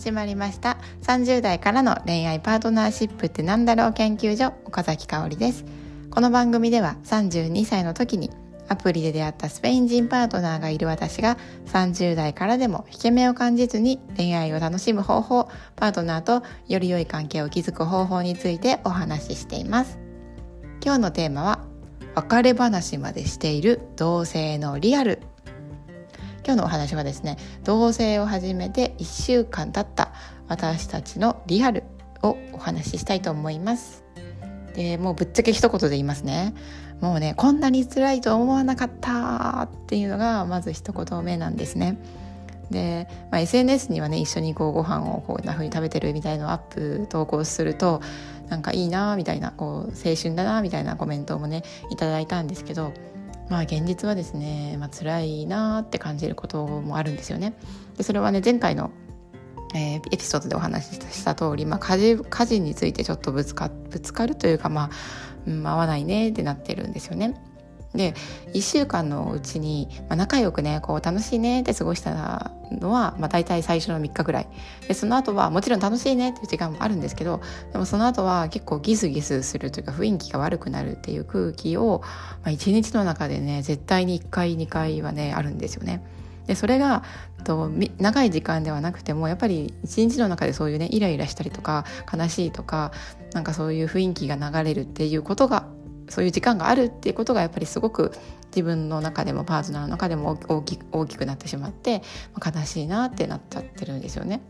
始まりました。30代からの恋愛パートナーシップってなんだろう研究所岡崎香織です。この番組では32歳の時にアプリで出会ったスペイン人パートナーがいる私が30代からでも引け目を感じずに恋愛を楽しむ方法パートナーとより良い関係を築く方法についてお話ししています。今日のテーマは別れ話までしている同性のリアル。今日のお話はですね同棲を始めて1週間経った私たちのリアルをお話ししたいと思います。でもうぶっちゃけ一言で言いますね。もうねこんなに辛いと思わなかったっていうのがまず一言目なんですね。で、まあ、SNS にはね一緒にこうご飯をこんな風に食べてるみたいのをアップ投稿するとなんかいいなみたいなこう青春だなみたいなコメントもねいただいたんですけどまあ現実はですね、まあ辛いなって感じることもあるんですよね。でそれはね前回の、えー、エピソードでお話しした通り、まあ、家事家事についてちょっとぶつかぶつかるというか、まあうん、合わないねってなってるんですよね。で1週間のうちに、まあ、仲良くねこう楽しいねって過ごしたのは、まあ、大体最初の3日ぐらいでその後はもちろん楽しいねっていう時間もあるんですけどでもその後は結構ギスギスするというか雰囲気が悪くなるっていう空気を、まあ、1日の中でね絶対に1回2回はねあるんですよね。でそれがと長い時間ではなくてもやっぱり一日の中でそういうねイライラしたりとか悲しいとかなんかそういう雰囲気が流れるっていうことがそういう時間があるっていうことがやっぱりすごく自分の中でもパートナーの中でも大き大きくなってしまって悲しいなってなっちゃってるんですよね。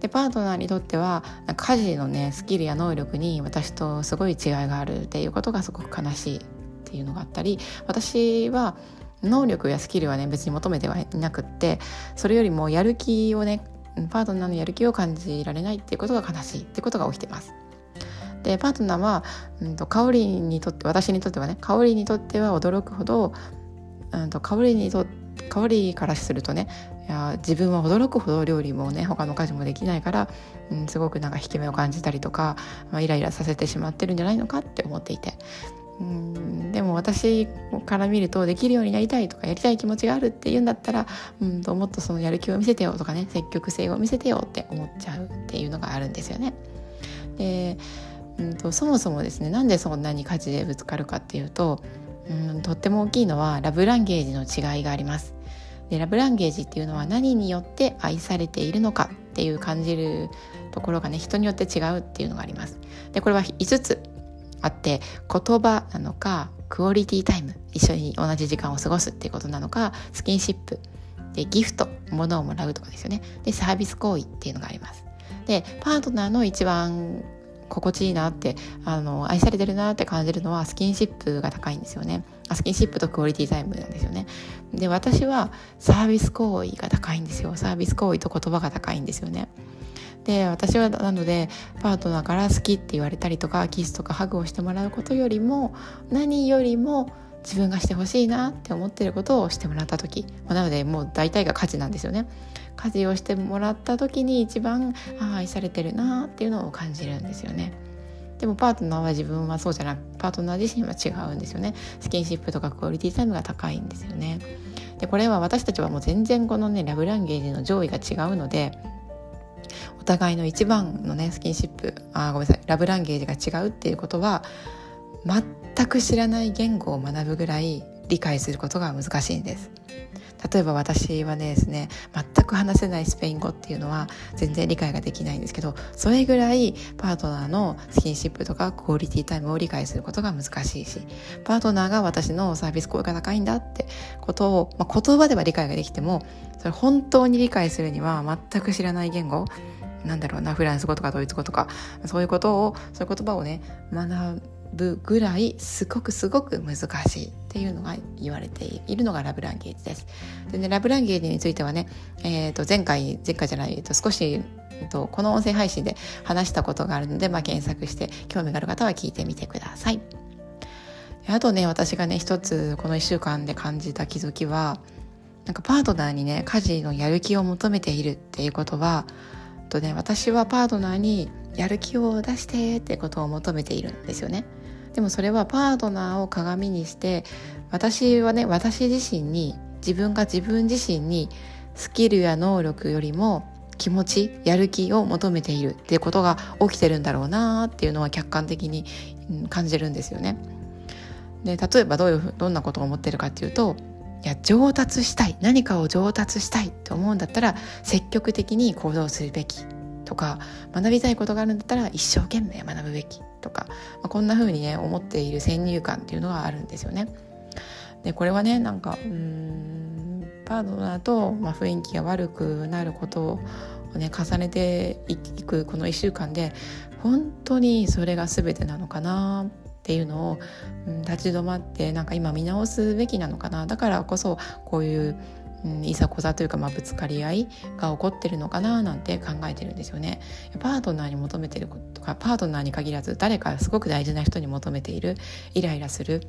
でパートナーにとっては家事のねスキルや能力に私とすごい違いがあるっていうことがすごく悲しいっていうのがあったり私は能力やスキルはね別に求めてはいなくってそれよりもやる気をねパートナーのやる気を感じられないっていうことが悲しいってことが起きてます。でパートナーは、うんと、香りにとって私にとってはね香りにとっては驚くほど、うんと、香りにと香りからするとねいや自分は驚くほど料理もね他の家事もできないから、うん、すごくなんか引け目を感じたりとか、まあ、イライラさせてしまってるんじゃないのかって思っていて。うんでも私から見るとできるようになりたいとかやりたい気持ちがあるっていうんだったらうんともっとそのやる気を見せてよとかね積極性を見せてよって思っちゃうっていうのがあるんですよね。でうんとそもそもですねなんでそんなに家事でぶつかるかっていうとうんとっても大きいのはラブランゲージの違いがあります。でラブランゲージっていうのは何によって愛されているのかっていう感じるところがね人によって違うっていうのがあります。でこれは5つあって言葉なのかクオリティタイム一緒に同じ時間を過ごすっていうことなのかスキンシップでギフト物をもらうとかですよねでサービス行為っていうのがあります。でパートナーの一番心地いいなってあの愛されてるなって感じるのはスキンシップが高いんですよね。スキンシップとクオリティタイムなんですよね。で私はサービス行為が高いんですよ。サービス行為と言葉が高いんですよね。で私はなのでパートナーから好きって言われたりとかキスとかハグをしてもらうことよりも何よりも自分がしてほしいなって思ってることをしてもらった時、まあ、なのでもう大体が価値なんですよね。家事をしてもらった時に一番あ愛されてるなっていうのを感じるんですよね。でもパートナーは自分はそうじゃない。パートナー自身は違うんですよね。スキンシップとかクオリティタイムが高いんですよね。でこれは私たちはもう全然このねラブランゲージの上位が違うのでお互いの一番のねスキンシップあごめんなさい。ラブランゲージが違うっていうことは全く知らない言語を学ぶぐらい理解することが難しいんです。例えば私はですね全く話せないスペイン語っていうのは全然理解ができないんですけどそれぐらいパートナーのスキンシップとかクオリティタイムを理解することが難しいしパートナーが私のサービス効果が高いんだってことを、まあ、言葉では理解ができてもそれ本当に理解するには全く知らない言語なんだろうなフランス語とかドイツ語とかそういうことをそういう言葉をね学ぶぐらいすごくすごく難しいっていうのが言われているのがラブランゲージです。でねラブランゲージについてはね、えー、と前回前回じゃないと少しとこの音声配信で話したことがあるので、まあ、検索して興味がある方は聞いてみてください。あとね私がね一つこの1週間で感じた気づきはなんかパートナーにね家事のやる気を求めているっていうことはとね私はパートナーにやる気を出してってことを求めているんですよね。でもそれはパートナーを鏡にして私はね私自身に自分が自分自身にスキルや能力よりも気持ちやる気を求めているっていうことが起きてるんだろうなっていうのは客観的に感じるんですよね。で例えばどういうどんなことを思ってるかっていうといや上達したい何かを上達したいって思うんだったら積極的に行動するべきとか学びたいことがあるんだったら一生懸命学ぶべきとか、まあ、こんな風にね思っている先入観っていうのがあるんですよね。でこれはねなんかうんパートナーと、まあ、雰囲気が悪くなることをね重ねていくこの1週間で本当にそれが全てなのかなっていうのを、うん、立ち止まってなんか今見直すべきなのかなだからこそこういううん、いざこざというか、まあ、ぶつかり合いが起こってるのかななんて考えてるんですよね。パートナーに求めてることかパートナーに限らず誰かすごく大事な人に求めているイライラする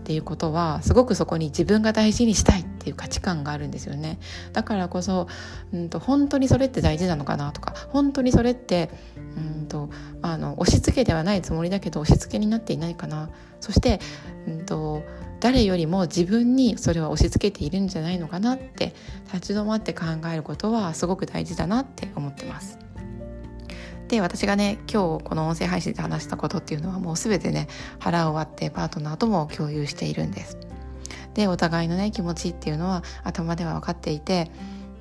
っていうことはすごくそこに自分が大事にしたいっていう価値観があるんですよねだからこそ、うんと、本当にそれって大事なのかなとか本当にそれってうんとあの押し付けではないつもりだけど押し付けになっていないかなそして、うんと誰よりも自分にそれは押し付けているんじゃないのかなって立ち止まって考えることはすごく大事だなって思ってます。で私がね今日この音声配信で話したことっていうのはもう全てね腹を割ってパートナーとも共有しているんです。でお互いのね気持ちっていうのは頭では分かっていて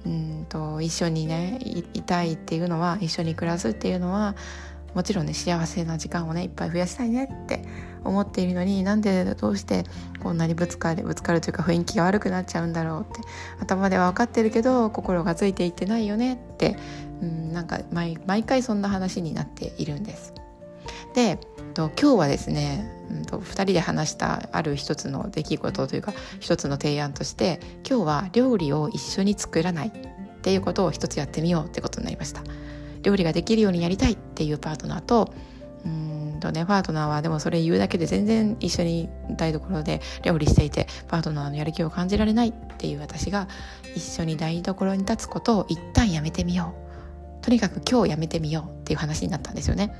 うんと一緒にねいたいっていうのは一緒に暮らすっていうのはもちろんね幸せな時間をねいっぱい増やしたいねって思っているのになんでどうしてこんなにぶつかるぶつかるというか雰囲気が悪くなっちゃうんだろうって頭では分かってるけど心がついていってないよねって、うん、なんか毎回そんな話になっているんです。で今日はですね、うんと、2人で話したある一つの出来事というか一つの提案として今日は料理を一緒に作らないっていうことを一つやってみようってことになりました。料理ができるようにやりたいっていうパートナーととねパートナーはでもそれ言うだけで全然一緒に台所で料理していてパートナーのやる気を感じられないっていう私が一緒に台所に立つことを一旦やめてみようとにかく今日やめてみようっていう話になったんですよね。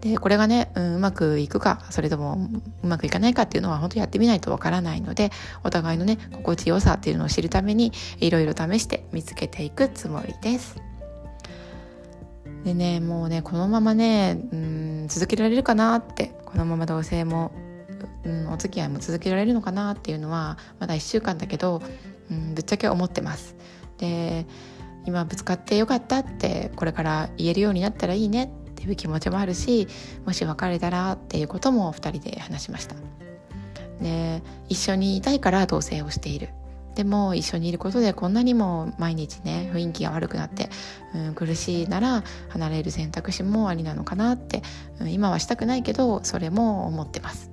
でこれがね、うん、うまくいくかそれともうまくいかないかっていうのは本当やってみないとわからないのでお互いのね心地よさっていうのを知るためにいろいろ試して見つけていくつもりです。でねもうねこのままねうん続けられるかなってこのまま同棲も、うん、お付き合いも続けられるのかなっていうのはまだ1週間だけど、うん、ぶっちゃけ思ってます。で今ぶつかってよかったってこれから言えるようになったらいいねっていう気持ちもあるしもし別れたらっていうことも2人で話しました。で一緒にいたいから同棲をしているでも一緒にいることでこんなにも毎日ね雰囲気が悪くなって、うん、苦しいなら離れる選択肢もありなのかなって、うん、今はしたくないけどそれも思ってます。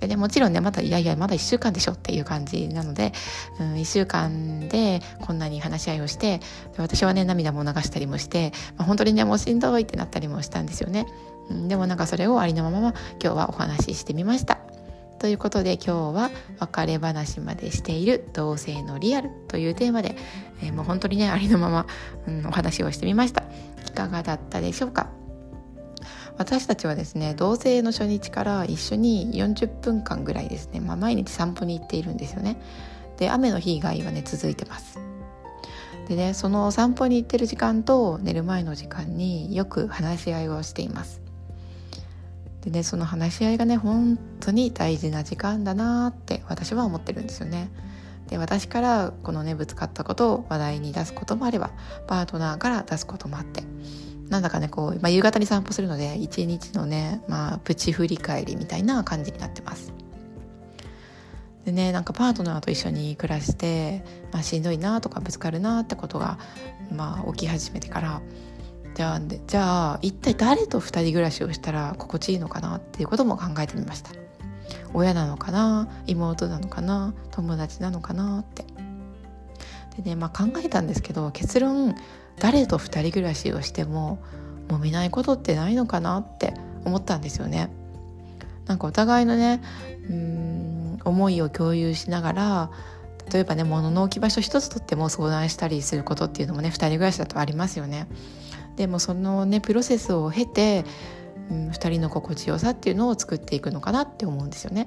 でね、もちろんねまだいやいやまだ1週間でしょっていう感じなので、うん、1週間でこんなに話し合いをしてで私はね涙も流したりもして、まあ、本当にねもうしんどいってなったりもしたんですよね、うん、でもなんかそれをありのまま今日はお話ししてみました。ということで今日は別れ話までしている同性のリアルというテーマで、えー、もう本当にねありのまま、うん、お話をしてみました。いかがだったでしょうか？私たちはですね同性の初日から一緒に40分間ぐらいですね、まあ、毎日散歩に行っているんですよね。で雨の日以外はね続いてます。でねその散歩に行ってる時間と寝る前の時間によく話し合いをしています。でねその話し合いがね本当に大事な時間だなって私は思ってるんですよね。で私からこのねぶつかったことを話題に出すこともあればパートナーから出すこともあってなんだかねこう、まあ、夕方に散歩するので一日のね、まあ、プチ振り返りみたいな感じになってます。でねなんかパートナーと一緒に暮らして、まあ、しんどいなとかぶつかるなってことが、まあ、起き始めてからじゃあじゃあ一体誰と2人暮らしをしたら心地いいのかなっていうことも考えてみました。親なのかな？妹なのかな？友達なのかなって。でねまあ考えたんですけど結論誰と2人暮らしをしても揉めないことってないのかなって思ったんですよね。なんかお互いのねうん思いを共有しながら例えばね物の置き場所一つとっても相談したりすることっていうのもね2人暮らしだとありますよね。でもそのねプロセスを経て、うん、2人の心地よさっていうのを作っていくのかなって思うんですよね。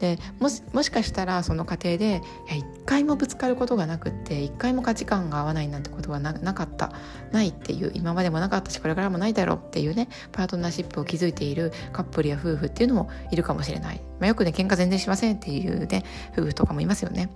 でもしもしかしたらその過程で一回もぶつかることがなくって一回も価値観が合わないなんてことはなかったないっていう今までもなかったしこれからもないだろうっていうねパートナーシップを築いているカップルや夫婦っていうのもいるかもしれない、まあ、よくね喧嘩全然しませんっていうね夫婦とかもいますよね。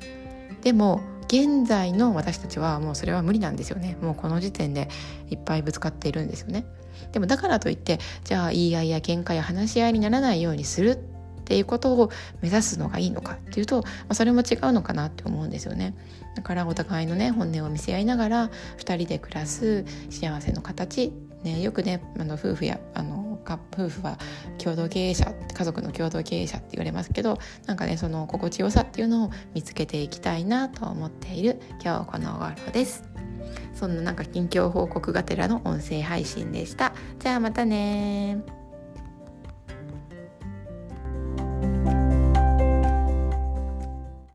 でも現在の私たちはもうそれは無理なんですよね。もうこの時点でいっぱいぶつかっているんですよね。でもだからといってじゃあ言い合いや喧嘩や話し合いにならないようにするっていうことを目指すのがいいのかっていうと、まあ、それも違うのかなって思うんですよね。だからお互いのね本音を見せ合いながら2人で暮らす幸せの形。ね、よくねあの夫婦やあの夫婦は共同経営者家族の共同経営者って言われますけどなんかねその心地よさっていうのを見つけていきたいなと思っている今日この頃です。そんななんか近況報告がてらの音声配信でした。じゃあまたね